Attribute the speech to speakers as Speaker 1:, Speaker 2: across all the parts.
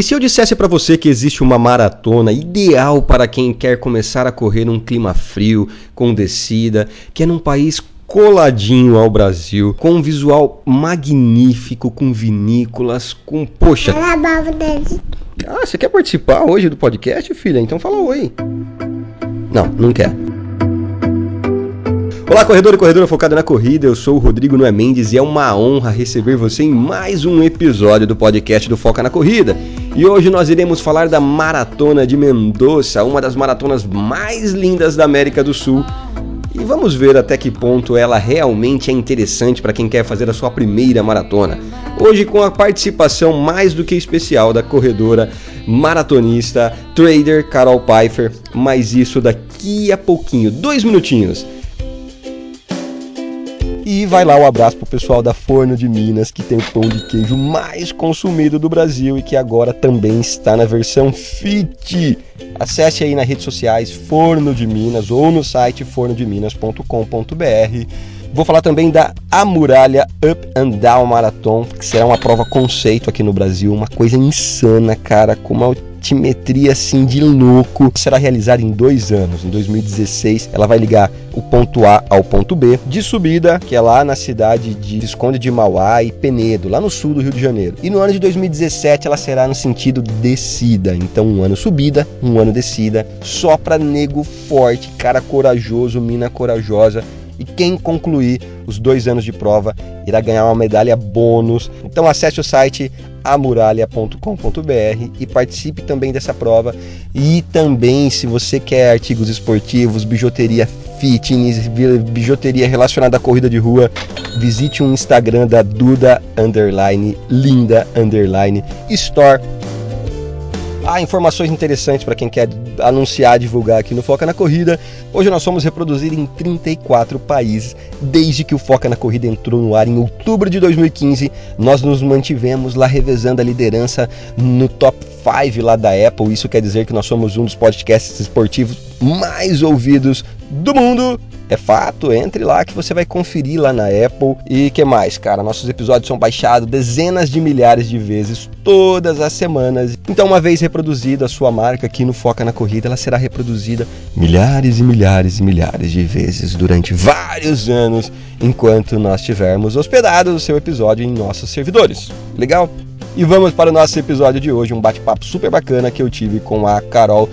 Speaker 1: E se eu dissesse para você que existe uma maratona ideal para quem quer começar a correr num clima frio, com descida, que é num país coladinho ao Brasil, com um visual magnífico, com vinícolas, com poxa. Ah, você quer participar hoje do podcast, filha? Então fala oi. Não, não quer. Olá, corredor e corredora focada na corrida. Eu sou o Rodrigo Noé Mendes e é uma honra receber você em mais um episódio do podcast do Foca na Corrida. E hoje nós iremos falar da Maratona de Mendoza, uma das maratonas mais lindas da América do Sul. E vamos ver até que ponto ela realmente é interessante para quem quer fazer a sua primeira maratona. Hoje com a participação mais do que especial da corredora maratonista, trader Carol Pfeiffer, mas isso daqui a pouquinho, dois minutinhos. E vai lá o um abraço pro pessoal da Forno de Minas, que tem o pão de queijo mais consumido do Brasil e que agora também está na versão Fit. Acesse aí nas redes sociais Forno de Minas ou no site fornodeminas.com.br. Vou falar também da Amuralha Up and Down Marathon, que será uma prova conceito aqui no Brasil, uma coisa insana, cara, com uma altimetria assim de louco. Será realizada em dois anos. Em 2016, ela vai ligar o ponto A ao ponto B de subida, que é lá na cidade de Visconde de Mauá e Penedo, lá no sul do Rio de Janeiro. E no ano de 2017 ela será no sentido descida. Então, um ano subida, um ano descida, só para nego forte, cara corajoso, mina corajosa e quem concluir os dois anos de prova irá ganhar uma medalha bônus. Então acesse o site amuralha.com.br e participe também dessa prova. E também, se você quer artigos esportivos, bijuteria fitness, bijuteria relacionada à corrida de rua, visite um Instagram da Duda Underline Linda Underline Store Há informações interessantes para quem quer anunciar, divulgar aqui no Foca na Corrida. Hoje nós somos reproduzidos em 34 países. Desde que o Foca na Corrida entrou no ar em outubro de 2015, nós nos mantivemos lá revezando a liderança no top 5 lá da Apple. Isso quer dizer que nós somos um dos podcasts esportivos mais ouvidos do mundo é fato, entre lá que você vai conferir lá na Apple. E que mais, cara? Nossos episódios são baixados dezenas de milhares de vezes todas as semanas. Então, uma vez reproduzida a sua marca aqui no Foca na Corrida, ela será reproduzida milhares e milhares e milhares de vezes durante vários anos, enquanto nós tivermos hospedado o seu episódio em nossos servidores. Legal? E vamos para o nosso episódio de hoje, um bate-papo super bacana que eu tive com a Carol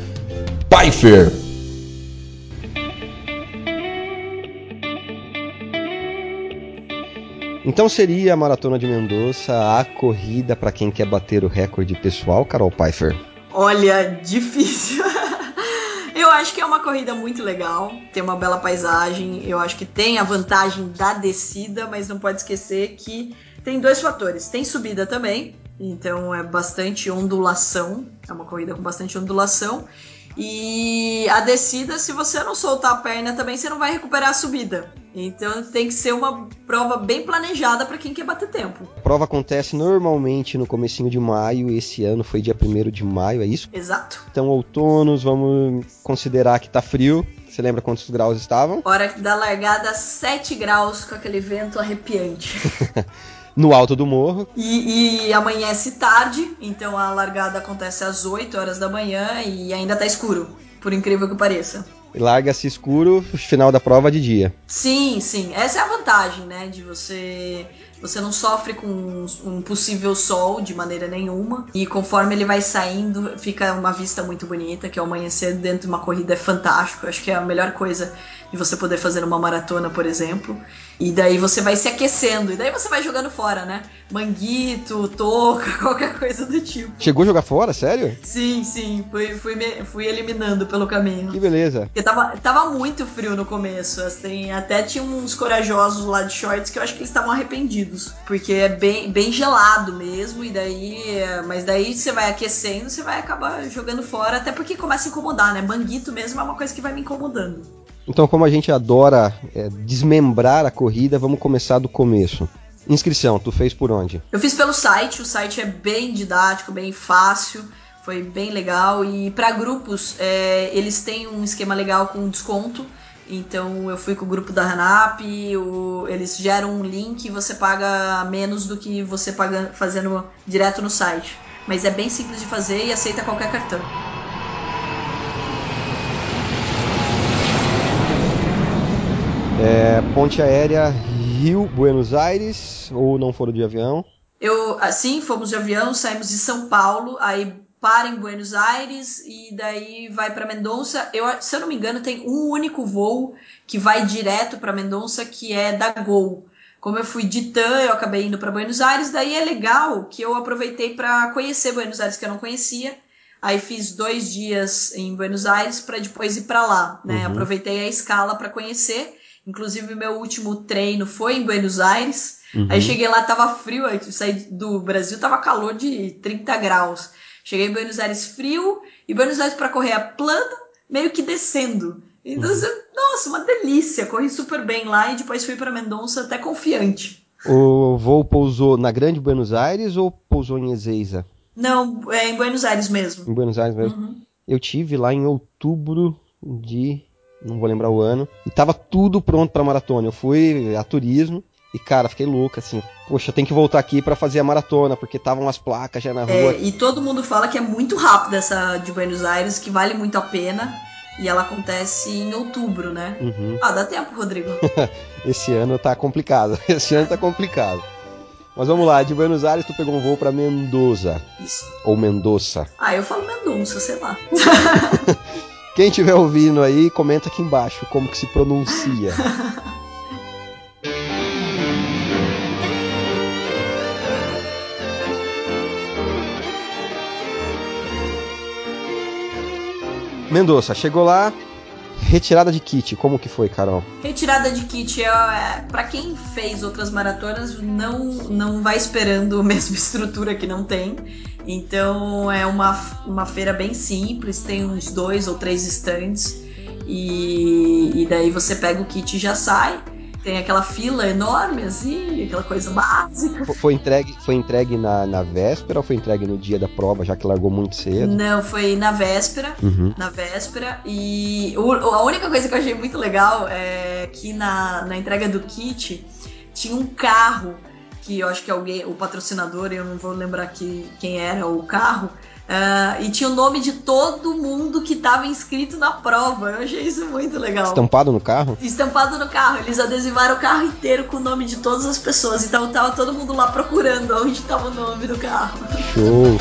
Speaker 1: Pfeiffer. Então seria a Maratona de Mendoza a corrida para quem quer bater o recorde pessoal, Carol Pfeiffer?
Speaker 2: Olha, difícil. Eu acho que é uma corrida muito legal, tem uma bela paisagem, eu acho que tem a vantagem da descida, mas não pode esquecer que tem dois fatores. Tem subida também, então é bastante ondulação, é uma corrida com bastante ondulação. E a descida, se você não soltar a perna também, você não vai recuperar a subida. Então tem que ser uma prova bem planejada para quem quer bater tempo.
Speaker 1: A prova acontece normalmente no comecinho de maio, esse ano foi dia 1 de maio, é isso?
Speaker 2: Exato.
Speaker 1: Então outonos, vamos considerar que tá frio. Você lembra quantos graus estavam?
Speaker 2: Hora da largada, 7 graus com aquele vento arrepiante.
Speaker 1: no alto do morro.
Speaker 2: E, e, amanhece tarde, então a largada acontece às 8 horas da manhã e ainda tá escuro, por incrível que pareça.
Speaker 1: Larga-se escuro, final da prova de dia.
Speaker 2: Sim, sim. Essa é a vantagem, né? De você. Você não sofre com um possível sol de maneira nenhuma. E conforme ele vai saindo, fica uma vista muito bonita, que é o amanhecer dentro de uma corrida é fantástico. Acho que é a melhor coisa de você poder fazer uma maratona, por exemplo. E daí você vai se aquecendo. E daí você vai jogando fora, né? Manguito, touca, qualquer coisa do tipo.
Speaker 1: Chegou a jogar fora, sério?
Speaker 2: Sim, sim. Fui, fui, fui eliminando pelo caminho.
Speaker 1: Que beleza.
Speaker 2: Porque tava, tava muito frio no começo. Assim, até tinha uns corajosos lá de shorts que eu acho que eles estavam arrependidos. Porque é bem, bem gelado mesmo. E daí. Mas daí você vai aquecendo, você vai acabar jogando fora. Até porque começa a incomodar, né? Manguito mesmo é uma coisa que vai me incomodando.
Speaker 1: Então, como a gente adora é, desmembrar a corrida, vamos começar do começo. Inscrição, tu fez por onde?
Speaker 2: Eu fiz pelo site, o site é bem didático, bem fácil, foi bem legal. E para grupos, é, eles têm um esquema legal com desconto. Então eu fui com o grupo da Hanap, o, eles geram um link e você paga menos do que você paga fazendo direto no site. mas é bem simples de fazer e aceita qualquer cartão.
Speaker 1: É, ponte aérea Rio, Buenos Aires, ou não foram de avião?
Speaker 2: Eu, assim, fomos de avião, saímos de São Paulo, aí para em Buenos Aires e daí vai para Mendonça. Eu, se eu não me engano, tem um único voo que vai direto para Mendonça, que é da Gol. Como eu fui de TAM, eu acabei indo para Buenos Aires, daí é legal que eu aproveitei para conhecer Buenos Aires que eu não conhecia. Aí fiz dois dias em Buenos Aires para depois ir para lá, né? Uhum. Aproveitei a escala para conhecer. Inclusive meu último treino foi em Buenos Aires. Uhum. Aí cheguei lá, tava frio, aí saí do Brasil, tava calor de 30 graus. Cheguei em Buenos Aires frio e Buenos Aires para correr a plano, meio que descendo. Então, uhum. nossa, uma delícia. Corri super bem lá e depois fui para Mendonça até confiante.
Speaker 1: O voo pousou na Grande Buenos Aires ou pousou em Ezeiza?
Speaker 2: Não, é em Buenos Aires mesmo.
Speaker 1: Em Buenos Aires mesmo. Uhum. Eu tive lá em outubro de, não vou lembrar o ano, e tava tudo pronto para maratona. Eu fui a turismo e, cara, fiquei louca, assim. Poxa, tem que voltar aqui para fazer a maratona, porque estavam as placas já na rua.
Speaker 2: É, e todo mundo fala que é muito rápido essa de Buenos Aires, que vale muito a pena. E ela acontece em outubro, né? Uhum. Ah, dá tempo, Rodrigo.
Speaker 1: Esse ano tá complicado. Esse ano tá complicado. Mas vamos lá, de Buenos Aires tu pegou um voo para Mendoza.
Speaker 2: Isso.
Speaker 1: Ou Mendoza.
Speaker 2: Ah, eu falo Mendonça, sei lá.
Speaker 1: Quem estiver ouvindo aí, comenta aqui embaixo como que se pronuncia. Mendonça, chegou lá, retirada de kit, como que foi, Carol?
Speaker 2: Retirada de kit é, é para quem fez outras maratonas não não vai esperando a mesma estrutura que não tem. Então é uma, uma feira bem simples, tem uns dois ou três stands e, e daí você pega o kit e já sai tem aquela fila enorme, assim, aquela coisa básica.
Speaker 1: Foi entregue, foi entregue na, na véspera ou foi entregue no dia da prova, já que largou muito cedo?
Speaker 2: Não, foi na véspera. Uhum. Na véspera. E o, a única coisa que eu achei muito legal é que na, na entrega do kit tinha um carro que eu acho que alguém, o patrocinador, eu não vou lembrar que, quem era o carro, Uh, e tinha o nome de todo mundo que estava inscrito na prova. Eu achei isso muito legal.
Speaker 1: Estampado no carro?
Speaker 2: Estampado no carro. Eles adesivaram o carro inteiro com o nome de todas as pessoas. Então tava todo mundo lá procurando onde estava o nome do carro.
Speaker 1: Show!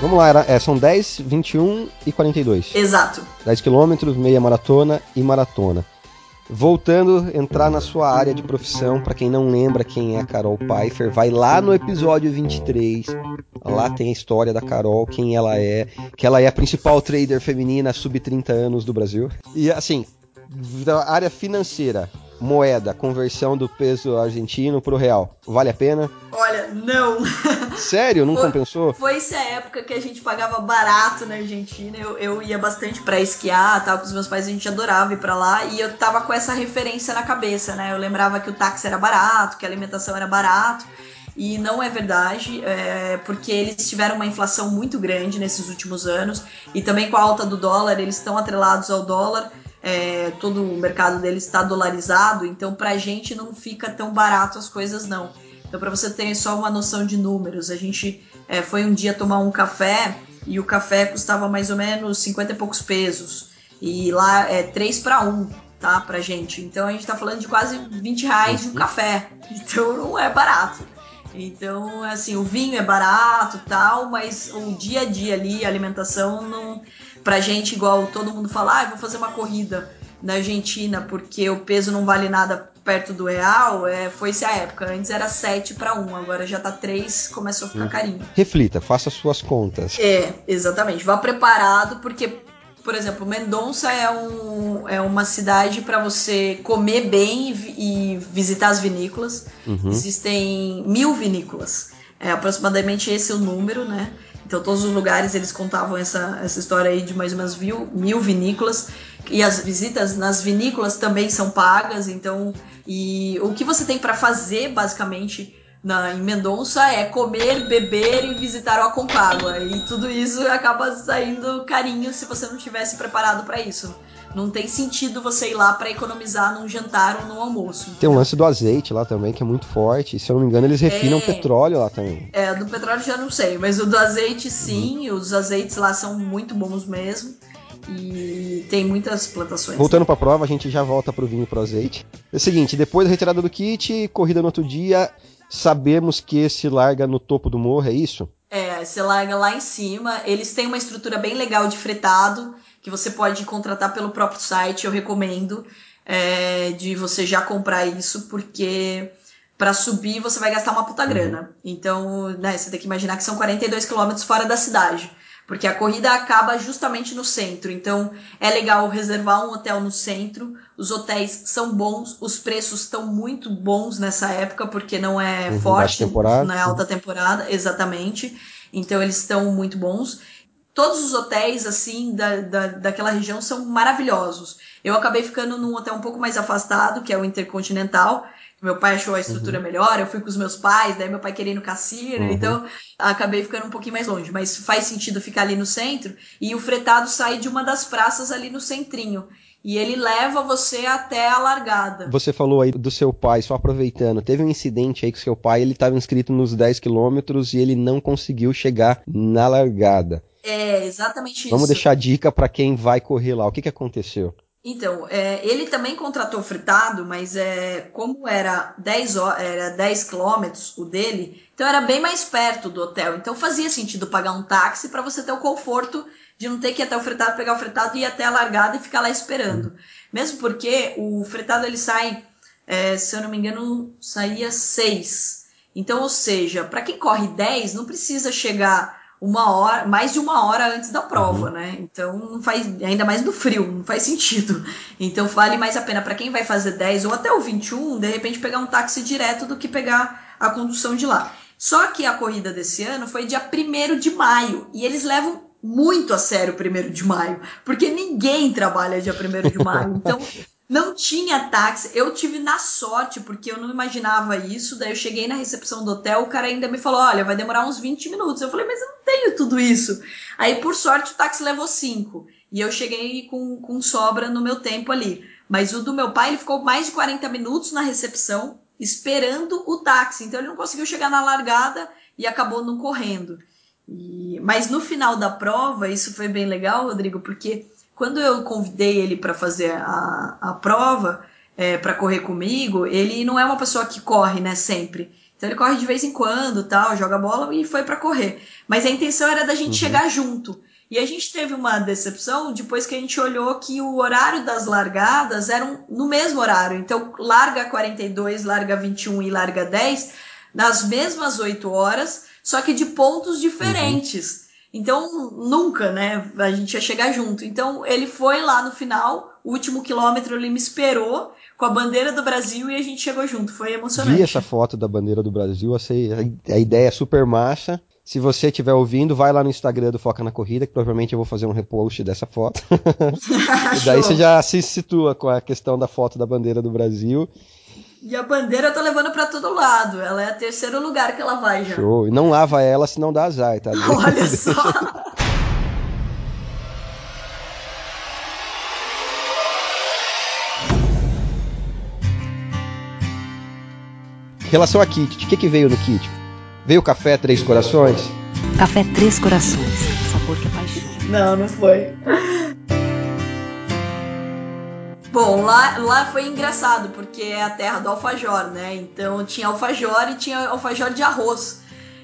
Speaker 1: Vamos lá, era, é, são 10, 21 e 42.
Speaker 2: Exato.
Speaker 1: 10 quilômetros, meia maratona e maratona. Voltando, entrar na sua área de profissão, para quem não lembra quem é a Carol Pfeiffer, vai lá no episódio 23. Lá tem a história da Carol, quem ela é, que ela é a principal trader feminina sub 30 anos do Brasil. E assim, da área financeira, moeda, conversão do peso argentino pro real, vale a pena?
Speaker 2: Olha, não.
Speaker 1: Sério? Não
Speaker 2: foi,
Speaker 1: compensou?
Speaker 2: Foi essa época que a gente pagava barato na Argentina. Eu, eu ia bastante para esquiar, tal, com os meus pais a gente adorava ir para lá e eu tava com essa referência na cabeça, né? Eu lembrava que o táxi era barato, que a alimentação era barato. E não é verdade, é, porque eles tiveram uma inflação muito grande nesses últimos anos e também com a alta do dólar, eles estão atrelados ao dólar é, todo o mercado deles está dolarizado, então para a gente não fica tão barato as coisas não. Então para você ter só uma noção de números, a gente é, foi um dia tomar um café e o café custava mais ou menos 50 e poucos pesos e lá é 3 para 1, tá, pra gente. Então a gente está falando de quase 20 reais de um café, então não é barato. Então, assim, o vinho é barato tal, mas o dia a dia ali, a alimentação não pra gente, igual todo mundo fala, ah, vou fazer uma corrida na Argentina porque o peso não vale nada perto do real, é, foi essa época. Antes era 7 para 1, agora já tá 3, começou a ficar hum. carinho.
Speaker 1: Reflita, faça suas contas.
Speaker 2: É, exatamente. Vá preparado, porque, por exemplo, Mendonça é, um, é uma cidade para você comer bem e, e, visitar as vinícolas. Uhum. Existem mil vinícolas. É aproximadamente esse o número, né? Então, todos os lugares eles contavam essa, essa história aí de mais ou menos mil, mil vinícolas. E as visitas nas vinícolas também são pagas. Então, e o que você tem para fazer, basicamente, na, em Mendonça é comer, beber e visitar o Aconcagua. E tudo isso acaba saindo carinho se você não tivesse preparado para isso. Não tem sentido você ir lá para economizar num jantar ou num almoço.
Speaker 1: Tem um lance do azeite lá também, que é muito forte. E, se eu não me engano, eles refinam é... petróleo lá também.
Speaker 2: É, do petróleo já não sei, mas o do azeite sim, uhum. os azeites lá são muito bons mesmo. E tem muitas plantações.
Speaker 1: Voltando para a prova, a gente já volta pro vinho e pro azeite. É o seguinte, depois da retirada do kit, corrida no outro dia, sabemos que esse larga no topo do morro, é isso?
Speaker 2: É, você larga lá em cima. Eles têm uma estrutura bem legal de fretado, que você pode contratar pelo próprio site, eu recomendo. É, de você já comprar isso, porque para subir você vai gastar uma puta grana. Uhum. Então, né, você tem que imaginar que são 42 quilômetros fora da cidade porque a corrida acaba justamente no centro. Então é legal reservar um hotel no centro. Os hotéis são bons, os preços estão muito bons nessa época, porque não é uhum, forte, não é alta temporada, exatamente. Então eles estão muito bons. Todos os hotéis, assim, da, da, daquela região são maravilhosos. Eu acabei ficando num hotel um pouco mais afastado, que é o Intercontinental, meu pai achou a estrutura uhum. melhor, eu fui com os meus pais, daí meu pai queria ir no cassino, uhum. então acabei ficando um pouquinho mais longe. Mas faz sentido ficar ali no centro. E o fretado sai de uma das praças ali no centrinho. E ele leva você até a largada.
Speaker 1: Você falou aí do seu pai, só aproveitando. Teve um incidente aí com seu pai, ele estava inscrito nos 10 quilômetros e ele não conseguiu chegar na largada.
Speaker 2: É, exatamente
Speaker 1: isso. Vamos deixar dica para quem vai correr lá. O que, que aconteceu?
Speaker 2: Então, é, ele também contratou fritado, mas é, como era 10, era 10 quilômetros o dele, então era bem mais perto do hotel. Então fazia sentido pagar um táxi para você ter o conforto de não ter que ir até o fretado, pegar o fretado e ir até a largada e ficar lá esperando. Mesmo porque o fretado ele sai, é, se eu não me engano, saía 6. Então, ou seja, para quem corre 10, não precisa chegar uma hora, mais de uma hora antes da prova, uhum. né? Então não faz, ainda mais no frio, não faz sentido. Então vale mais a pena para quem vai fazer 10 ou até o 21, de repente pegar um táxi direto do que pegar a condução de lá. Só que a corrida desse ano foi dia 1 de maio e eles levam muito a sério o 1 de maio, porque ninguém trabalha dia 1 de maio. Então não tinha táxi. Eu tive na sorte, porque eu não imaginava isso. Daí eu cheguei na recepção do hotel, o cara ainda me falou: olha, vai demorar uns 20 minutos. Eu falei, mas eu não tenho tudo isso. Aí, por sorte, o táxi levou 5. E eu cheguei com, com sobra no meu tempo ali. Mas o do meu pai, ele ficou mais de 40 minutos na recepção, esperando o táxi. Então ele não conseguiu chegar na largada e acabou não correndo. E... Mas no final da prova, isso foi bem legal, Rodrigo, porque quando eu convidei ele para fazer a, a prova, é, para correr comigo, ele não é uma pessoa que corre, né, sempre. Então ele corre de vez em quando, tal, joga bola e foi para correr. Mas a intenção era da gente uhum. chegar junto. E a gente teve uma decepção depois que a gente olhou que o horário das largadas eram no mesmo horário. Então, larga 42, larga 21 e larga 10 nas mesmas 8 horas, só que de pontos diferentes. Uhum. Então, nunca, né? A gente ia chegar junto. Então, ele foi lá no final, o último quilômetro ele me esperou com a bandeira do Brasil e a gente chegou junto. Foi emocionante.
Speaker 1: Vi essa foto da bandeira do Brasil, a ideia é super massa. Se você estiver ouvindo, vai lá no Instagram do Foca na Corrida, que provavelmente eu vou fazer um repost dessa foto. e daí você já se situa com a questão da foto da bandeira do Brasil.
Speaker 2: E a bandeira eu tô levando para todo lado. Ela é o terceiro lugar que ela vai já.
Speaker 1: Show. E não lava ela, senão dá azar, tá?
Speaker 2: Olha só.
Speaker 1: relação a kit, o que, que veio no kit? Veio café Três Corações?
Speaker 3: Café Três Corações, sabor que é paixão.
Speaker 2: Não, não foi. Bom, lá, lá foi engraçado, porque é a terra do alfajor, né? Então tinha alfajor e tinha alfajor de arroz.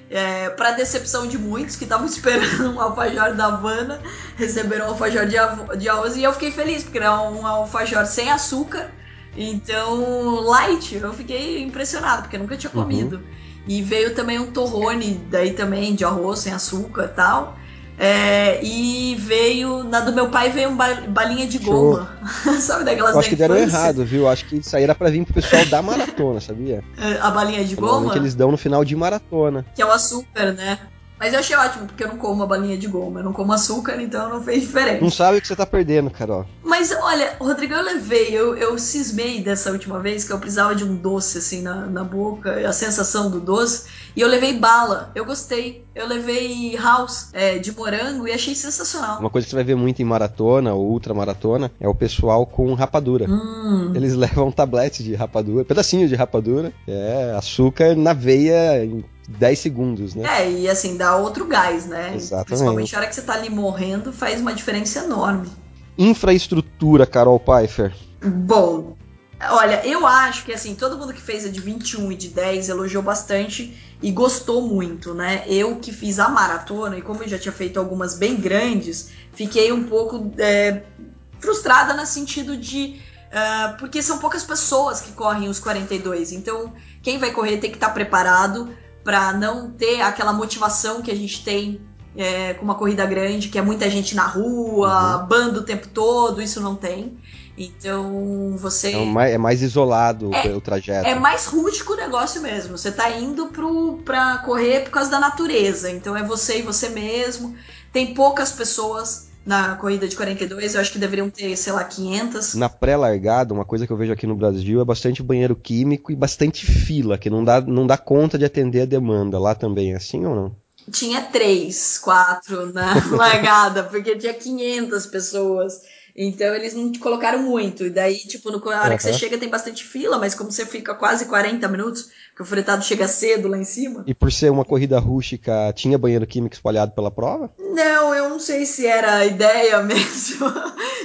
Speaker 2: É, para decepção de muitos que estavam esperando um alfajor da Havana, receberam um alfajor de, de arroz e eu fiquei feliz, porque era um alfajor sem açúcar, então light. Eu fiquei impressionado, porque eu nunca tinha uhum. comido. Uhum. E veio também um torrone, daí também de arroz sem açúcar e tal. É, e veio, na do meu pai veio um balinha de goma. Sabe daquelas
Speaker 1: Eu acho que deram errado, viu? Acho que isso aí era pra vir pro pessoal da maratona, sabia?
Speaker 2: É, a balinha de goma?
Speaker 1: que eles dão no final de maratona.
Speaker 2: Que é o açúcar, né? Mas eu achei ótimo, porque eu não como a balinha de goma, eu não como açúcar, então não fez diferença.
Speaker 1: Não sabe o que você tá perdendo, Carol.
Speaker 2: Mas olha, Rodrigo, eu levei, eu, eu cismei dessa última vez que eu precisava de um doce assim na, na boca, a sensação do doce, e eu levei bala. Eu gostei. Eu levei house é, de morango e achei sensacional.
Speaker 1: Uma coisa que você vai ver muito em maratona ou ultramaratona é o pessoal com rapadura.
Speaker 2: Hum.
Speaker 1: Eles levam tablete de rapadura, pedacinho de rapadura, é açúcar na veia em 10 segundos, né?
Speaker 2: É, e assim, dá outro gás, né?
Speaker 1: Exatamente.
Speaker 2: Principalmente na hora que você tá ali morrendo, faz uma diferença enorme.
Speaker 1: Infraestrutura, Carol Pfeiffer.
Speaker 2: Bom, olha, eu acho que assim, todo mundo que fez a de 21 e de 10 elogiou bastante e gostou muito, né? Eu que fiz a maratona, e como eu já tinha feito algumas bem grandes, fiquei um pouco é, frustrada no sentido de. Uh, porque são poucas pessoas que correm os 42, então quem vai correr tem que estar preparado para não ter aquela motivação que a gente tem é, com uma corrida grande, que é muita gente na rua,
Speaker 1: Uhum.
Speaker 2: bando o tempo todo, isso não tem. Então você.
Speaker 1: É mais, é mais isolado
Speaker 2: É-
Speaker 1: o trajeto.
Speaker 2: É mais rústico o negócio mesmo. Você tá indo pro, pra correr por causa da natureza. Então é você e você mesmo. Tem poucas pessoas na corrida de 42. Eu acho que deveriam ter, sei lá, 500.
Speaker 1: Na pré-largada, uma coisa que eu vejo aqui no Brasil é bastante banheiro químico e bastante fila, que não dá, não dá conta de atender a demanda. Lá também é assim ou não?
Speaker 2: Tinha três, quatro na largada, porque tinha 500 pessoas. Então eles não te colocaram muito. E daí, tipo, no, na hora que você chega tem bastante fila, mas como você fica quase 40 minutos, que o fretado chega cedo lá em cima.
Speaker 1: E por ser uma corrida rústica, tinha banheiro químico espalhado pela prova?
Speaker 2: Não, eu não sei se era a ideia mesmo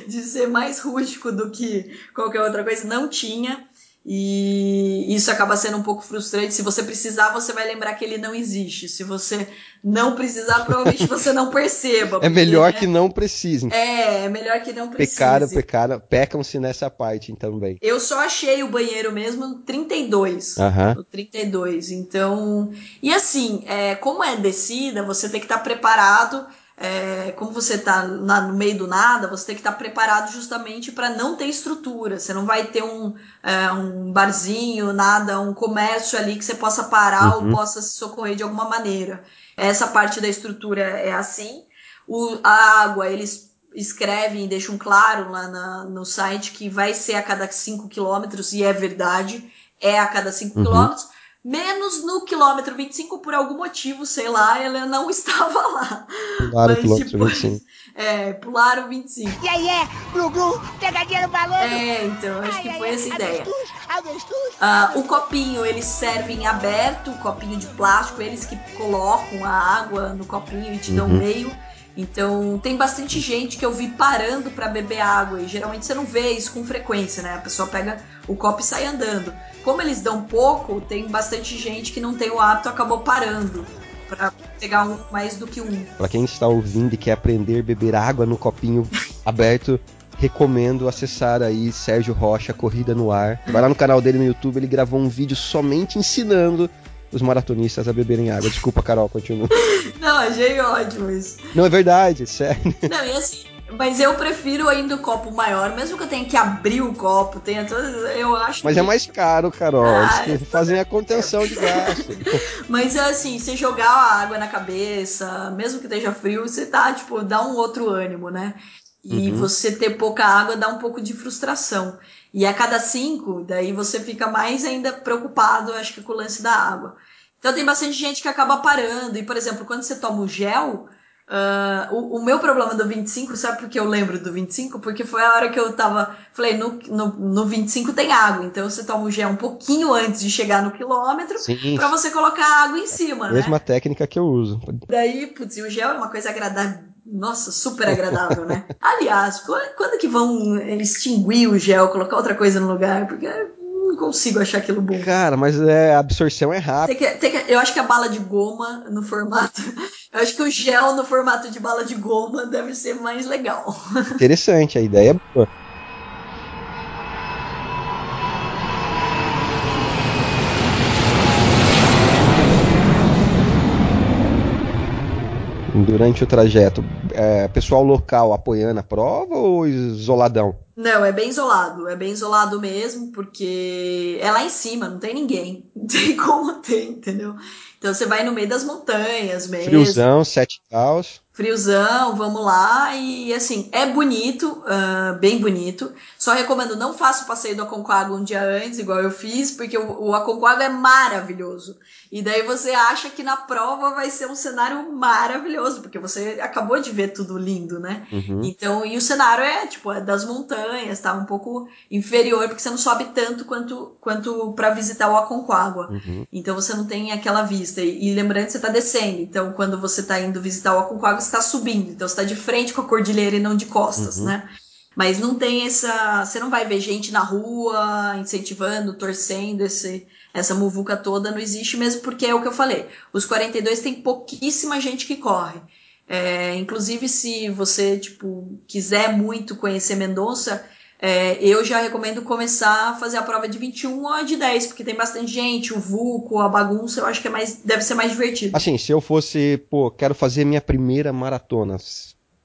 Speaker 2: de ser mais rústico do que qualquer outra coisa. Não tinha. E isso acaba sendo um pouco frustrante. Se você precisar, você vai lembrar que ele não existe. Se você não precisar, provavelmente você não perceba.
Speaker 1: É
Speaker 2: porque,
Speaker 1: melhor
Speaker 2: né,
Speaker 1: que não precisem.
Speaker 2: É, é melhor que não precise.
Speaker 1: Pecaram, pecaram, pecam-se nessa parte também.
Speaker 2: Eu só achei o banheiro mesmo no 32.
Speaker 1: Aham.
Speaker 2: No 32. Então. E assim, é, como é descida, você tem que estar preparado. É, como você está no meio do nada, você tem que estar preparado justamente para não ter estrutura. Você não vai ter um, é, um barzinho, nada, um comércio ali que você possa parar
Speaker 1: Uhum.
Speaker 2: ou possa se socorrer de alguma maneira. Essa parte da estrutura é assim. O, a água, eles escrevem e deixam claro lá na- no site que vai ser a cada 5 quilômetros, e é verdade, é a cada 5
Speaker 1: Uhum.
Speaker 2: quilômetros, menos no quilômetro 25, por algum motivo, sei lá, ela não estava lá.
Speaker 1: Pularam o
Speaker 2: Mas
Speaker 1: quilômetro
Speaker 2: depois-
Speaker 1: 25.
Speaker 2: É, pularam 25.
Speaker 4: E aí é, glu glu, pegadinha no balão.
Speaker 2: É, então, acho
Speaker 4: Ai,
Speaker 2: que
Speaker 4: ai,
Speaker 2: foi
Speaker 4: ai,
Speaker 2: essa ideia.
Speaker 4: Avestruz, avestruz.
Speaker 2: Ah, o copinho eles servem aberto, copinho de plástico, eles que colocam a água no copinho e te dão
Speaker 1: Uhum.
Speaker 2: meio. Então tem bastante gente que eu vi parando para beber água e geralmente você não vê isso com frequência, né? A pessoa pega o copo e sai andando. Como eles dão pouco, tem bastante gente que não tem o hábito acabou parando para pegar um mais do que um.
Speaker 1: Pra quem está ouvindo e quer aprender a beber água no copinho aberto, recomendo acessar aí Sérgio Rocha, Corrida no Ar. Vai lá no canal dele no YouTube, ele gravou um vídeo somente ensinando os maratonistas a beberem água. Desculpa, Carol, continua.
Speaker 2: Não, achei ótimo isso.
Speaker 1: Não, é verdade, sério.
Speaker 2: Não, e assim, mas eu prefiro ainda o copo maior, mesmo que eu tenha que abrir o copo, tenha todas, eu acho
Speaker 1: Mas
Speaker 2: que...
Speaker 1: é mais caro, Carol.
Speaker 2: Ah,
Speaker 1: Eles fazem a contenção de gasto.
Speaker 2: Mas assim, você jogar a água na cabeça, mesmo que esteja frio, você tá, tipo, dá um outro ânimo, né? E
Speaker 1: Uhum.
Speaker 2: você ter pouca água dá um pouco de frustração. E a cada cinco, daí você fica mais ainda preocupado, acho que com o lance da água. Então tem bastante gente que acaba parando. E, por exemplo, quando você toma o gel, ah, o, o meu problema do 25, sabe por que eu lembro do 25? Porque foi a hora que eu tava. Falei, no, no, no 25 tem água, então você toma o gel um pouquinho antes de chegar no quilômetro. Pra você colocar água em cima, né?
Speaker 1: mesma técnica que eu uso.
Speaker 2: Daí, putz, o gel é uma coisa agradável. Nossa, super agradável, né? Aliás, quando, que vão extinguir o gel, colocar outra coisa no lugar? Porque eu não consigo achar aquilo bom.
Speaker 1: Cara, mas é, a absorção é rápida.
Speaker 2: Tem que- tem que- eu acho que a bala de goma no formato. Eu acho que o gel no formato de bala de goma deve ser mais legal.
Speaker 1: Interessante, a ideia é boa. Durante o trajeto, é, pessoal local apoiando a prova ou isoladão?
Speaker 2: Não, é bem isolado, é bem isolado mesmo, porque é lá em cima, não tem ninguém. Não tem como ter, entendeu? Então você vai no meio das montanhas mesmo.
Speaker 1: Friozão, sete graus.
Speaker 2: Friozão, vamos lá. E assim, é bonito, uh, bem bonito. Só recomendo, não faça o passeio do Aconcagua um dia antes, igual eu fiz, porque o, o Aconcagua é maravilhoso. E daí você acha que na prova vai ser um cenário maravilhoso, porque você acabou de ver tudo lindo, né?
Speaker 1: Uhum.
Speaker 2: Então, e o cenário é, tipo, é das montanhas, tá? Um pouco inferior, porque você não sobe tanto quanto, quanto para visitar o Aconcagua.
Speaker 1: Uhum.
Speaker 2: Então você não tem aquela vista. E, e lembrando que você tá descendo. Então, quando você tá indo visitar o Aconcagua, você está subindo, então você está de frente com a cordilheira e não de costas,
Speaker 1: Uhum.
Speaker 2: né? Mas não tem essa. Você não vai ver gente na rua incentivando, torcendo esse, essa muvuca toda, não existe mesmo, porque é o que eu falei. Os 42 tem pouquíssima gente que corre. É, inclusive, se você tipo, quiser muito conhecer Mendonça, é, eu já recomendo começar a fazer a prova de 21 ou de 10, porque tem bastante gente, o vulco, a bagunça, eu acho que é mais, deve ser mais divertido.
Speaker 1: Assim, se eu fosse, pô, quero fazer minha primeira maratona.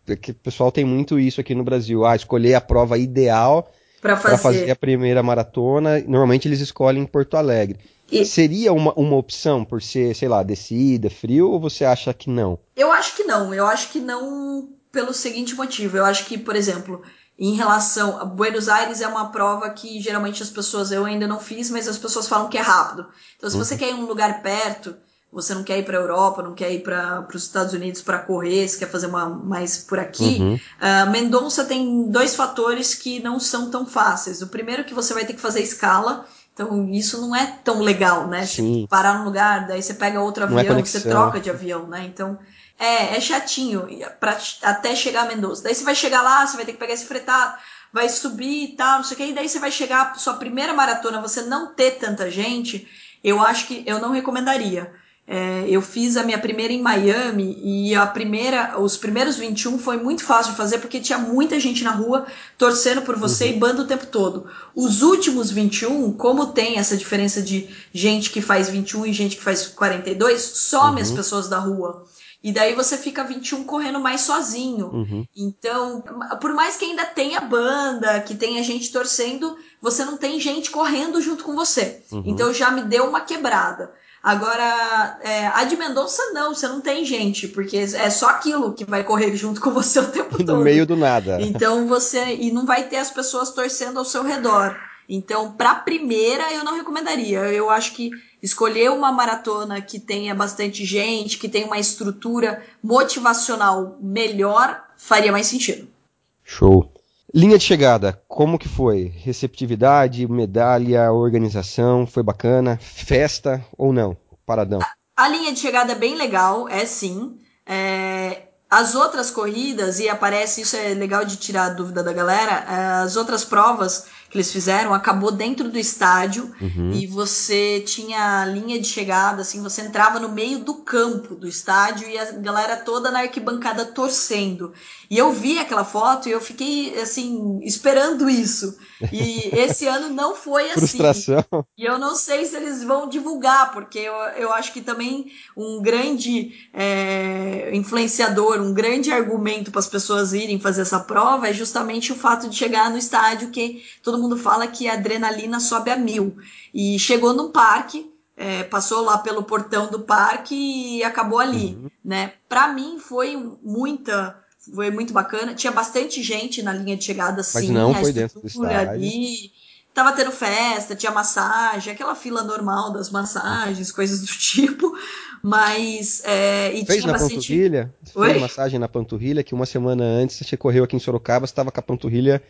Speaker 1: Porque o pessoal tem muito isso aqui no Brasil. Ah, escolher a prova ideal
Speaker 2: Para
Speaker 1: para
Speaker 2: fazer.
Speaker 1: fazer a primeira maratona. Normalmente eles escolhem em Porto Alegre.
Speaker 2: E-
Speaker 1: Seria uma, uma opção por ser, sei lá, descida, frio, ou você acha que não?
Speaker 2: Eu acho que não. Eu acho que não pelo seguinte motivo. Eu acho que, por exemplo, em relação a Buenos Aires é uma prova que geralmente as pessoas eu ainda não fiz, mas as pessoas falam que é rápido. Então, se
Speaker 1: Uhum.
Speaker 2: você quer ir em um lugar perto, você não quer ir para a Europa, não quer ir para os Estados Unidos para correr, você quer fazer uma mais por aqui.
Speaker 1: Uhum.
Speaker 2: Uh, Mendonça tem dois fatores que não são tão fáceis. O primeiro é que você vai ter que fazer escala. Então, isso não é tão legal, né?
Speaker 1: Sim.
Speaker 2: Você parar num lugar, daí você pega outro
Speaker 1: Não é
Speaker 2: avião, você
Speaker 1: conexão.
Speaker 2: troca de avião, né? Então, é, é chatinho pra, até chegar a Mendonça. Daí você vai chegar lá, você vai ter que pegar esse fretado, vai subir e tal, não sei o que. E daí você vai chegar, sua primeira maratona, você não ter tanta gente, eu acho que eu não recomendaria. É, eu fiz a minha primeira em Miami e a primeira, os primeiros 21 foi muito fácil de fazer porque tinha muita gente na rua torcendo por você e bando o tempo todo. Os últimos 21, como tem essa diferença de gente que faz 21 e gente que faz 42, some as pessoas da rua. E daí você fica 21 correndo mais sozinho.
Speaker 1: Uhum.
Speaker 2: Então, por mais que ainda tenha banda, que tenha gente torcendo, você não tem gente correndo junto com você.
Speaker 1: Uhum.
Speaker 2: Então já me deu uma quebrada. Agora, é, a de Mendonça não, você não tem gente, porque é só aquilo que vai correr junto com você o tempo todo.
Speaker 1: No meio do nada.
Speaker 2: Então você. E não vai ter as pessoas torcendo ao seu redor. Então, para primeira, eu não recomendaria. Eu acho que escolher uma maratona que tenha bastante gente, que tenha uma estrutura motivacional melhor, faria mais sentido.
Speaker 1: Show. Linha de chegada, como que foi? Receptividade, medalha, organização, foi bacana? Festa ou não? Paradão.
Speaker 2: A linha de chegada é bem legal, é sim. É, as outras corridas, e aparece, isso é legal de tirar a dúvida da galera, é, as outras provas que eles fizeram acabou dentro do estádio
Speaker 1: Uhum.
Speaker 2: e você tinha a linha de chegada, assim, você entrava no meio do campo do estádio e a galera toda na arquibancada torcendo. E eu vi aquela foto e eu fiquei, assim, esperando isso. E esse ano não foi assim.
Speaker 1: Frustração.
Speaker 2: E eu não sei se eles vão divulgar, porque eu, eu acho que também um grande é, influenciador, um grande argumento para as pessoas irem fazer essa prova é justamente o fato de chegar no estádio que todo mundo fala que a adrenalina sobe a mil. E chegou num parque, é, passou lá pelo portão do parque e acabou ali,
Speaker 1: Uhum.
Speaker 2: né? Para mim foi muita, foi muito bacana. Tinha bastante gente na linha de chegada, sim.
Speaker 1: não
Speaker 2: a
Speaker 1: foi dentro do
Speaker 2: estrutura
Speaker 1: estádio.
Speaker 2: ali. Tava tendo festa, tinha massagem, aquela fila normal das massagens, coisas do tipo. Mas. É, e
Speaker 1: Fez
Speaker 2: tinha
Speaker 1: na
Speaker 2: bastante.
Speaker 1: panturrilha?
Speaker 2: Oi?
Speaker 1: Fez massagem na panturrilha, que uma semana antes você correu aqui em Sorocaba, você estava com a panturrilha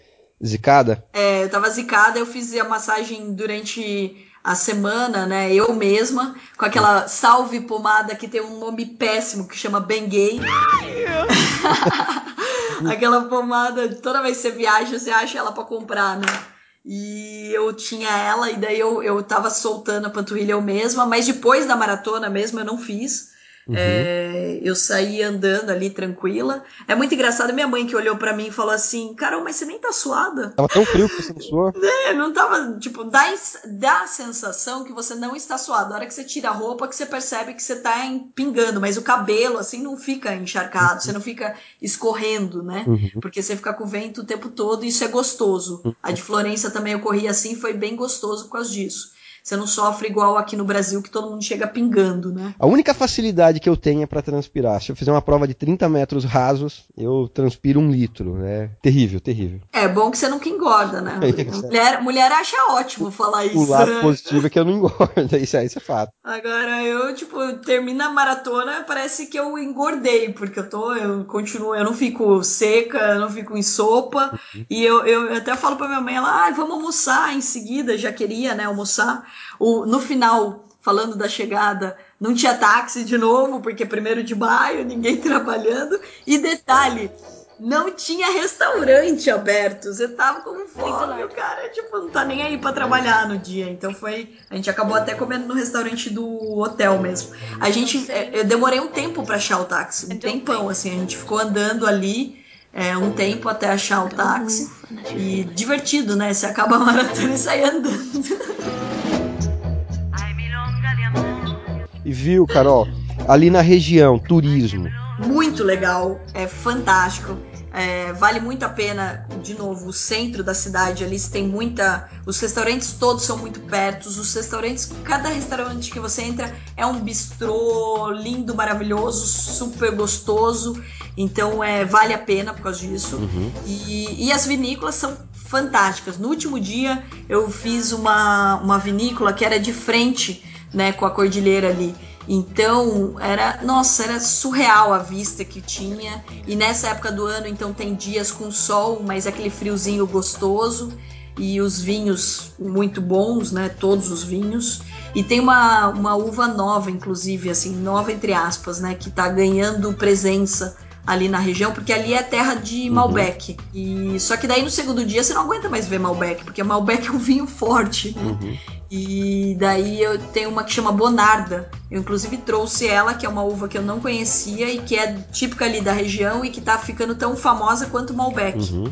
Speaker 1: zicada?
Speaker 2: É, eu tava zicada, eu fiz a massagem durante a semana, né? Eu mesma, com aquela salve pomada que tem um nome péssimo que chama Bengay. aquela pomada, toda vez que você viaja, você acha ela pra comprar, né? E eu tinha ela, e daí eu, eu tava soltando a panturrilha eu mesma, mas depois da maratona mesmo eu não fiz. Uhum. É, eu saí andando ali tranquila. É muito engraçado. Minha mãe que olhou para mim e falou assim: Carol, mas você nem tá suada.
Speaker 1: Tava tão frio que você não suou?
Speaker 2: É, não tava. Tipo, dá, dá a sensação que você não está suado. A hora que você tira a roupa, que você percebe que você tá pingando, mas o cabelo, assim, não fica encharcado, uhum. você não fica escorrendo, né? Uhum. Porque você fica com o vento o tempo todo e isso é gostoso. Uhum. A de Florença também eu corri assim, foi bem gostoso por causa disso. Você não sofre igual aqui no Brasil, que todo mundo chega pingando, né?
Speaker 1: A única facilidade que eu tenho é para transpirar. Se eu fizer uma prova de 30 metros rasos, eu transpiro um litro. É terrível, terrível.
Speaker 2: É bom que você nunca engorda, né? mulher, mulher acha ótimo falar isso.
Speaker 1: O lado né? positivo é que eu não engordo, isso, isso é fato.
Speaker 2: Agora, eu, tipo, termino a maratona, parece que eu engordei, porque eu tô, eu continuo, eu não fico seca, eu não fico em sopa. Uhum. E eu, eu até falo pra minha mãe, ela, ah, vamos almoçar em seguida, já queria, né, almoçar. O, no final, falando da chegada, não tinha táxi de novo, porque é primeiro de maio, ninguém trabalhando. E detalhe, não tinha restaurante aberto. Você tava com fome, o cara, tipo, não tá nem aí para trabalhar no dia. Então foi. A gente acabou até comendo no restaurante do hotel mesmo. A gente. É, eu demorei um tempo para achar o táxi. Um tempão, assim. A gente ficou andando ali. É, um tempo até achar o táxi. E divertido, né? Você acaba a maratona e sai andando.
Speaker 1: E viu, Carol, ali na região, turismo.
Speaker 2: Muito legal, é fantástico. É, vale muito a pena, de novo, o centro da cidade ali tem muita. Os restaurantes todos são muito perto. Os restaurantes, cada restaurante que você entra é um bistrô lindo, maravilhoso, super gostoso. Então é, vale a pena por causa disso. Uhum. E, e as vinícolas são fantásticas. No último dia eu fiz uma, uma vinícola que era de frente né, com a cordilheira ali. Então, era, nossa, era surreal a vista que tinha. E nessa época do ano, então tem dias com sol, mas aquele friozinho gostoso e os vinhos muito bons, né? Todos os vinhos. E tem uma, uma uva nova, inclusive, assim, nova entre aspas, né? Que tá ganhando presença ali na região, porque ali é terra de uhum. Malbec. E só que daí no segundo dia você não aguenta mais ver Malbec, porque Malbec é um vinho forte. Né? Uhum. E daí eu tenho uma que chama Bonarda. Eu inclusive trouxe ela, que é uma uva que eu não conhecia e que é típica ali da região e que tá ficando tão famosa quanto Malbec. Uhum.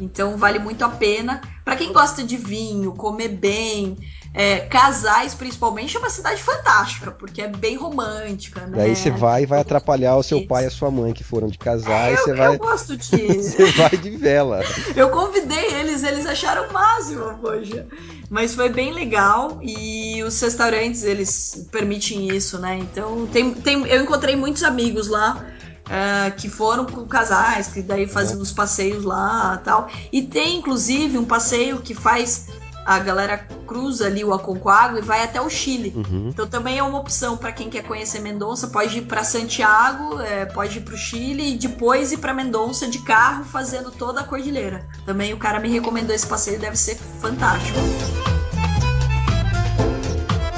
Speaker 2: Então vale muito a pena. Para quem gosta de vinho, comer bem, é, casais, principalmente, é uma cidade fantástica, porque é bem romântica, né?
Speaker 1: Daí você vai e vai atrapalhar o seu pai e a sua mãe que foram de casais. É,
Speaker 2: eu,
Speaker 1: vai...
Speaker 2: eu gosto disso.
Speaker 1: você vai de vela.
Speaker 2: Eu convidei eles, eles acharam o máximo, poxa. Mas foi bem legal e os restaurantes, eles permitem isso, né? Então, tem, tem, eu encontrei muitos amigos lá. Uh, que foram com casais, que daí faziam os passeios lá tal. E tem inclusive um passeio que faz a galera cruza ali o Aconcagua e vai até o Chile. Uhum. Então também é uma opção para quem quer conhecer Mendonça, pode ir para Santiago, é, pode ir para o Chile e depois ir para Mendonça de carro fazendo toda a cordilheira. Também o cara me recomendou esse passeio, deve ser fantástico.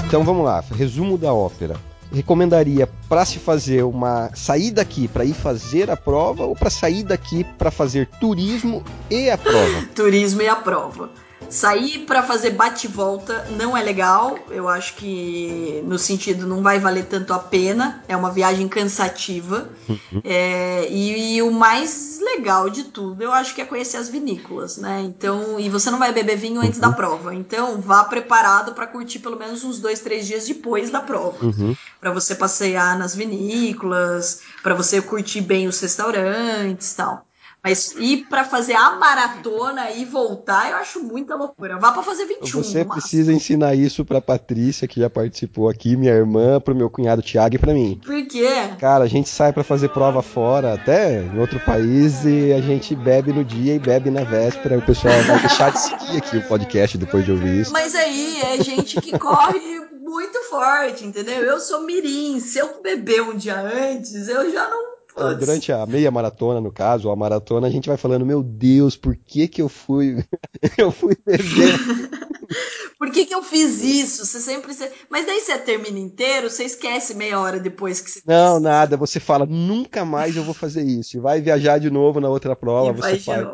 Speaker 1: Então vamos lá, resumo da ópera recomendaria para se fazer uma sair daqui para ir fazer a prova ou para sair daqui para fazer turismo e a prova?
Speaker 2: turismo e a prova. Sair para fazer bate-volta não é legal. Eu acho que no sentido não vai valer tanto a pena. É uma viagem cansativa. Uhum. É, e, e, o mais legal de tudo, eu acho que é conhecer as vinícolas, né? Então, e você não vai beber vinho antes uhum. da prova. Então, vá preparado para curtir pelo menos uns dois, três dias depois da prova, uhum. para você passear nas vinícolas, para você curtir bem os restaurantes, tal. Mas ir para fazer a maratona e voltar, eu acho muita loucura. Vá para fazer 21.
Speaker 1: Você precisa ensinar isso para Patrícia, que já participou aqui, minha irmã, pro meu cunhado Thiago e para mim.
Speaker 2: Por quê?
Speaker 1: Cara, a gente sai para fazer prova fora, até em outro país, e a gente bebe no dia e bebe na véspera. O pessoal vai deixar de seguir aqui o podcast depois de ouvir isso.
Speaker 2: Mas aí é gente que corre muito forte, entendeu? Eu sou mirim. Se eu beber um dia antes, eu já não
Speaker 1: durante a meia maratona, no caso, ou a maratona, a gente vai falando, meu Deus, por que que eu fui, eu fui beber?
Speaker 2: por que que eu fiz isso? Você sempre, mas daí você termina inteiro, você esquece meia hora depois que você
Speaker 1: Não, nada, você fala, nunca mais eu vou fazer isso, e vai viajar de novo na outra prova, e você faz.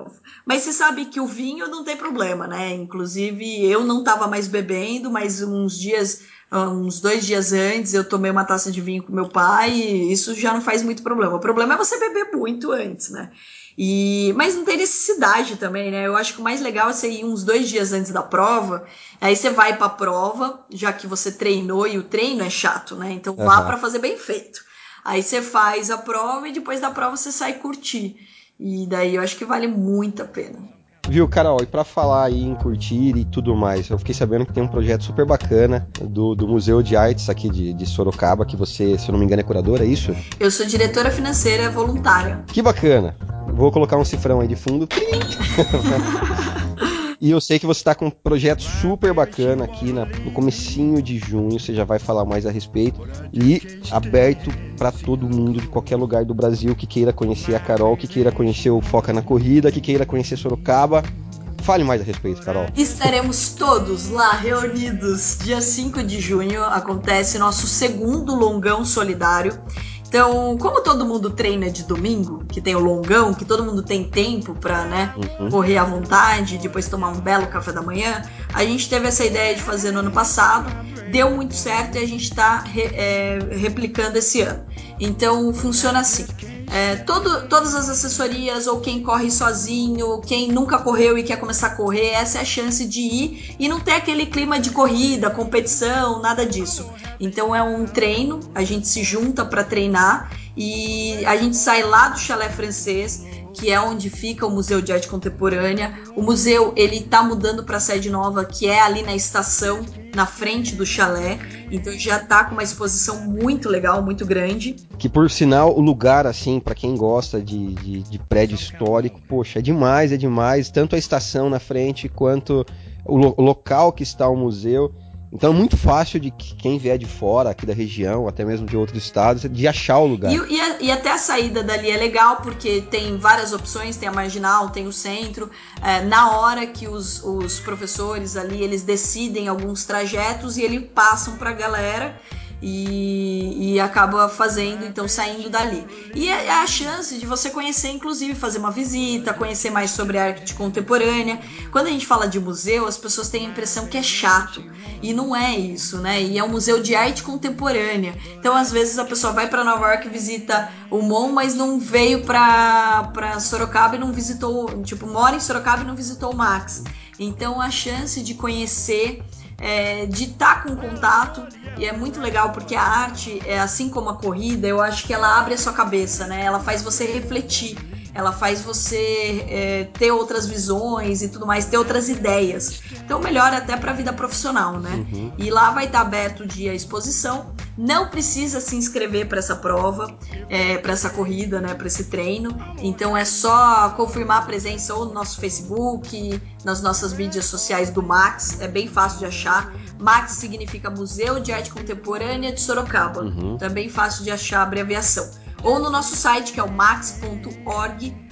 Speaker 2: Mas você sabe que o vinho não tem problema, né? Inclusive, eu não estava mais bebendo, mas uns dias uns dois dias antes, eu tomei uma taça de vinho com meu pai, e isso já não faz muito problema. O problema é você beber muito antes, né? E, mas não tem necessidade também, né? Eu acho que o mais legal é você ir uns dois dias antes da prova. Aí você vai para a prova, já que você treinou e o treino é chato, né? Então vá para fazer bem feito. Aí você faz a prova e depois da prova você sai curtir. E daí eu acho que vale muito a pena.
Speaker 1: Viu, Carol, e para falar aí em curtir e tudo mais, eu fiquei sabendo que tem um projeto super bacana do, do Museu de Artes aqui de, de Sorocaba, que você, se eu não me engano, é curadora, é isso?
Speaker 2: Eu sou diretora financeira voluntária.
Speaker 1: Que bacana! Vou colocar um cifrão aí de fundo. E eu sei que você está com um projeto super bacana aqui na, no comecinho de junho, você já vai falar mais a respeito. E aberto para todo mundo de qualquer lugar do Brasil que queira conhecer a Carol, que queira conhecer o Foca na Corrida, que queira conhecer Sorocaba. Fale mais a respeito, Carol.
Speaker 2: Estaremos todos lá reunidos. Dia 5 de junho acontece nosso segundo longão solidário. Então, como todo mundo treina de domingo, que tem o longão, que todo mundo tem tempo para né, uhum. correr à vontade, depois tomar um belo café da manhã, a gente teve essa ideia de fazer no ano passado, deu muito certo e a gente está re, é, replicando esse ano. Então, funciona assim. É, todo, todas as assessorias, ou quem corre sozinho, quem nunca correu e quer começar a correr, essa é a chance de ir e não ter aquele clima de corrida, competição, nada disso. Então é um treino, a gente se junta para treinar e a gente sai lá do chalé francês, que é onde fica o Museu de Arte Contemporânea. O museu ele está mudando para a sede nova, que é ali na estação, na frente do chalé. Então já está com uma exposição muito legal, muito grande.
Speaker 1: Que por sinal o lugar assim, para quem gosta de, de, de prédio histórico, poxa, é demais, é demais. Tanto a estação na frente quanto o local que está o museu. Então é muito fácil de quem vier de fora, aqui da região, até mesmo de outros estados, de achar o lugar.
Speaker 2: E, e, e até a saída dali é legal, porque tem várias opções, tem a marginal, tem o centro. É, na hora que os, os professores ali, eles decidem alguns trajetos e eles passam para a galera e, e, acaba fazendo, então saindo dali. E é, é a chance de você conhecer, inclusive, fazer uma visita, conhecer mais sobre arte contemporânea. Quando a gente fala de museu, as pessoas têm a impressão que é chato. E não é isso, né? E é um museu de arte contemporânea. Então, às vezes, a pessoa vai para Nova York visita o MON, mas não veio para Sorocaba e não visitou, tipo, mora em Sorocaba e não visitou o Max. Então, a chance de conhecer é, de estar tá com contato e é muito legal porque a arte, é assim como a corrida, eu acho que ela abre a sua cabeça, né? Ela faz você refletir ela faz você é, ter outras visões e tudo mais, ter outras ideias. Então melhora até para a vida profissional, né? Uhum. E lá vai estar aberto o dia a exposição. Não precisa se inscrever para essa prova, é, para essa corrida, né? Para esse treino. Então é só confirmar a presença ou no nosso Facebook, nas nossas mídias sociais do Max. É bem fácil de achar. Max significa Museu de Arte Contemporânea de Sorocaba. Uhum. Então é bem fácil de achar a abreviação ou no nosso site que é o max.org.br.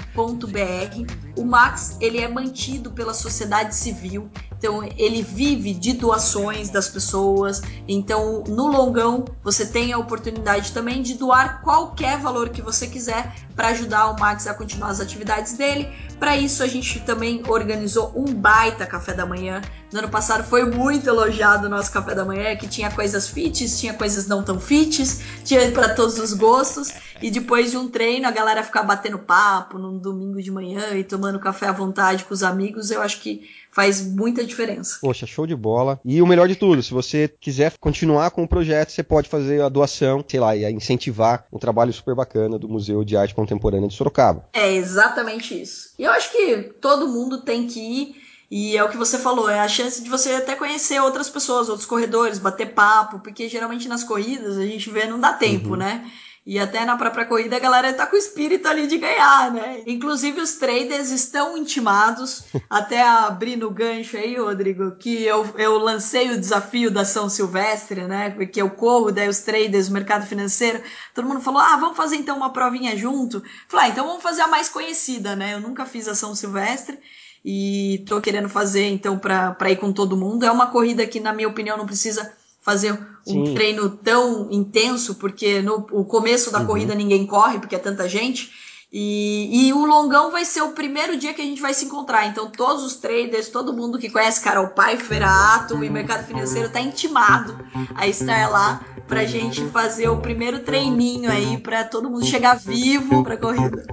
Speaker 2: O Max ele é mantido pela sociedade civil, então ele vive de doações das pessoas. Então no longão você tem a oportunidade também de doar qualquer valor que você quiser para ajudar o Max a continuar as atividades dele. Para isso a gente também organizou um baita café da manhã. No ano passado foi muito elogiado o nosso café da manhã, que tinha coisas fits, tinha coisas não tão fits, tinha para todos os gostos. E depois de um treino, a galera ficar batendo papo num domingo de manhã e tomando café à vontade com os amigos, eu acho que faz muita diferença.
Speaker 1: Poxa, show de bola. E o melhor de tudo, se você quiser continuar com o projeto, você pode fazer a doação, sei lá, e incentivar um trabalho super bacana do Museu de Arte Contemporânea de Sorocaba.
Speaker 2: É exatamente isso. E eu acho que todo mundo tem que ir. E é o que você falou, é a chance de você até conhecer outras pessoas, outros corredores, bater papo, porque geralmente nas corridas a gente vê não dá tempo, uhum. né? E até na própria corrida a galera tá com o espírito ali de ganhar, né? Inclusive os traders estão intimados, até abrir no gancho aí, Rodrigo, que eu, eu lancei o desafio da São Silvestre, né? Porque eu corro, daí os traders, o mercado financeiro, todo mundo falou, ah, vamos fazer então uma provinha junto. Falei, ah, então vamos fazer a mais conhecida, né? Eu nunca fiz a São Silvestre e tô querendo fazer então para ir com todo mundo. É uma corrida que, na minha opinião, não precisa fazer um Sim. treino tão intenso, porque no o começo da uhum. corrida ninguém corre, porque é tanta gente. E, e, o longão vai ser o primeiro dia que a gente vai se encontrar. Então, todos os traders, todo mundo que conhece Carol Pfeiffer, Atom e mercado financeiro está intimado a estar lá para a gente fazer o primeiro treininho aí para todo mundo chegar vivo para a corrida.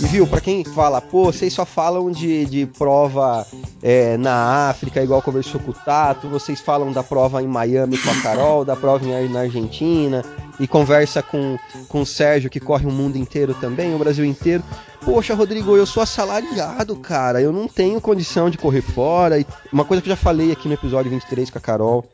Speaker 1: E viu, para quem fala, pô, vocês só falam de, de prova é, na África, igual conversou com o Tato, vocês falam da prova em Miami com a Carol, da prova em, na Argentina, e conversa com, com o Sérgio, que corre o mundo inteiro também, o Brasil inteiro. Poxa, Rodrigo, eu sou assalariado, cara, eu não tenho condição de correr fora. E uma coisa que eu já falei aqui no episódio 23 com a Carol,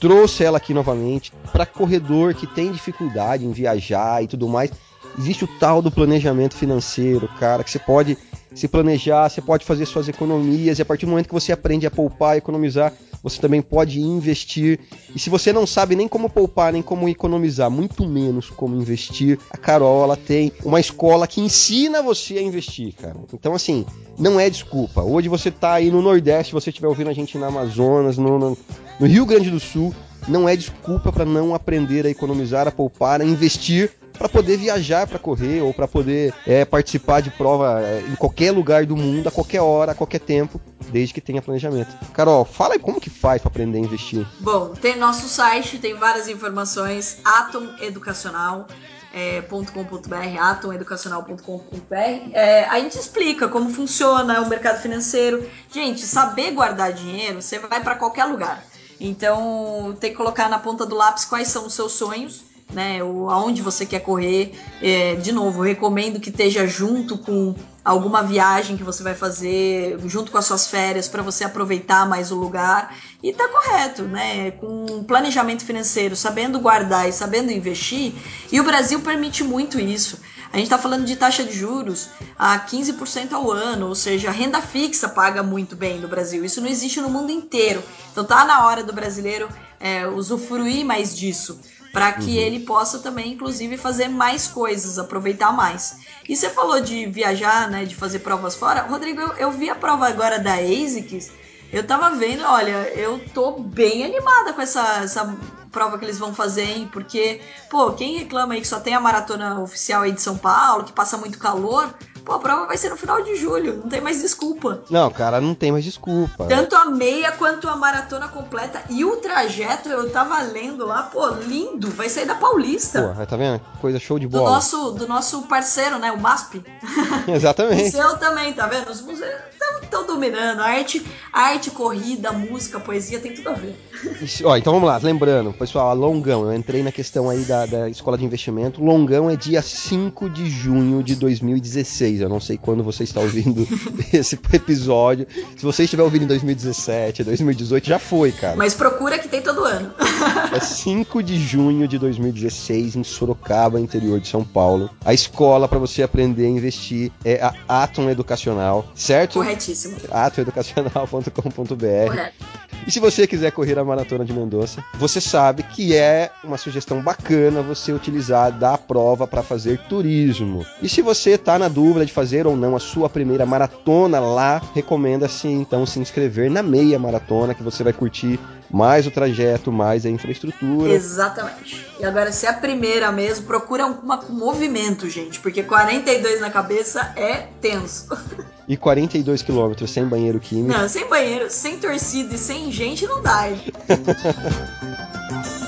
Speaker 1: trouxe ela aqui novamente, para corredor que tem dificuldade em viajar e tudo mais existe o tal do planejamento financeiro, cara, que você pode se planejar, você pode fazer suas economias e a partir do momento que você aprende a poupar economizar, você também pode investir. E se você não sabe nem como poupar, nem como economizar, muito menos como investir, a Carol ela tem uma escola que ensina você a investir, cara. Então assim, não é desculpa. Hoje você tá aí no Nordeste, você estiver ouvindo a gente na Amazonas, no, no, no Rio Grande do Sul, não é desculpa para não aprender a economizar, a poupar, a investir para poder viajar para correr ou para poder é, participar de prova é, em qualquer lugar do mundo, a qualquer hora, a qualquer tempo, desde que tenha planejamento. Carol, fala aí como que faz para aprender a investir.
Speaker 2: Bom, tem nosso site, tem várias informações, Atom Educacional. É, .com.br, atomeducacional.com.br, é, a gente explica como funciona o mercado financeiro. Gente, saber guardar dinheiro, você vai para qualquer lugar. Então, tem que colocar na ponta do lápis quais são os seus sonhos né? Aonde você quer correr. É, de novo, recomendo que esteja junto com alguma viagem que você vai fazer, junto com as suas férias, para você aproveitar mais o lugar. E tá correto, né? Com planejamento financeiro, sabendo guardar e sabendo investir. E o Brasil permite muito isso. A gente está falando de taxa de juros a 15% ao ano, ou seja, a renda fixa paga muito bem no Brasil. Isso não existe no mundo inteiro. Então tá na hora do brasileiro é, usufruir mais disso para que uhum. ele possa também, inclusive, fazer mais coisas, aproveitar mais. E você falou de viajar, né, de fazer provas fora. Rodrigo, eu, eu vi a prova agora da ASICS, eu tava vendo, olha, eu tô bem animada com essa, essa prova que eles vão fazer, hein? Porque, pô, quem reclama aí que só tem a maratona oficial aí de São Paulo, que passa muito calor, Pô, a prova vai ser no final de julho, não tem mais desculpa.
Speaker 1: Não, cara, não tem mais desculpa.
Speaker 2: Tanto a meia quanto a maratona completa. E o trajeto, eu tava lendo lá, pô, lindo, vai sair da Paulista.
Speaker 1: Pô, tá vendo? Coisa show de bola.
Speaker 2: Do nosso, do nosso parceiro, né, o MASP.
Speaker 1: Exatamente.
Speaker 2: o seu também, tá vendo? Os museus estão dominando. A arte, arte, corrida, música, poesia, tem tudo a ver.
Speaker 1: Ó, então vamos lá, lembrando, pessoal, a Longão, eu entrei na questão aí da, da escola de investimento. Longão é dia 5 de junho de 2016. 2016. Eu não sei quando você está ouvindo esse episódio. Se você estiver ouvindo em 2017, 2018, já foi, cara.
Speaker 2: Mas procura que tem todo ano.
Speaker 1: é 5 de junho de 2016, em Sorocaba, interior de São Paulo. A escola para você aprender a investir é a Atom Educacional, certo?
Speaker 2: Corretíssimo.
Speaker 1: atomeducacional.com.br. Correto. E se você quiser correr a maratona de Mendoza, você sabe que é uma sugestão bacana você utilizar da prova para fazer turismo. E se você está na dúvida de fazer ou não a sua primeira maratona lá, recomenda-se então se inscrever na meia maratona que você vai curtir mais o trajeto, mais a infraestrutura.
Speaker 2: Exatamente. E agora, se é a primeira mesmo, procura um, uma, um movimento, gente, porque 42 na cabeça é tenso.
Speaker 1: E 42 quilômetros sem banheiro químico.
Speaker 2: Não, sem banheiro, sem torcida e sem gente não dá.